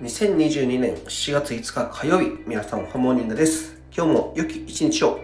2022年7月5日火曜日、皆さんハモーニングです。今日も良き一日を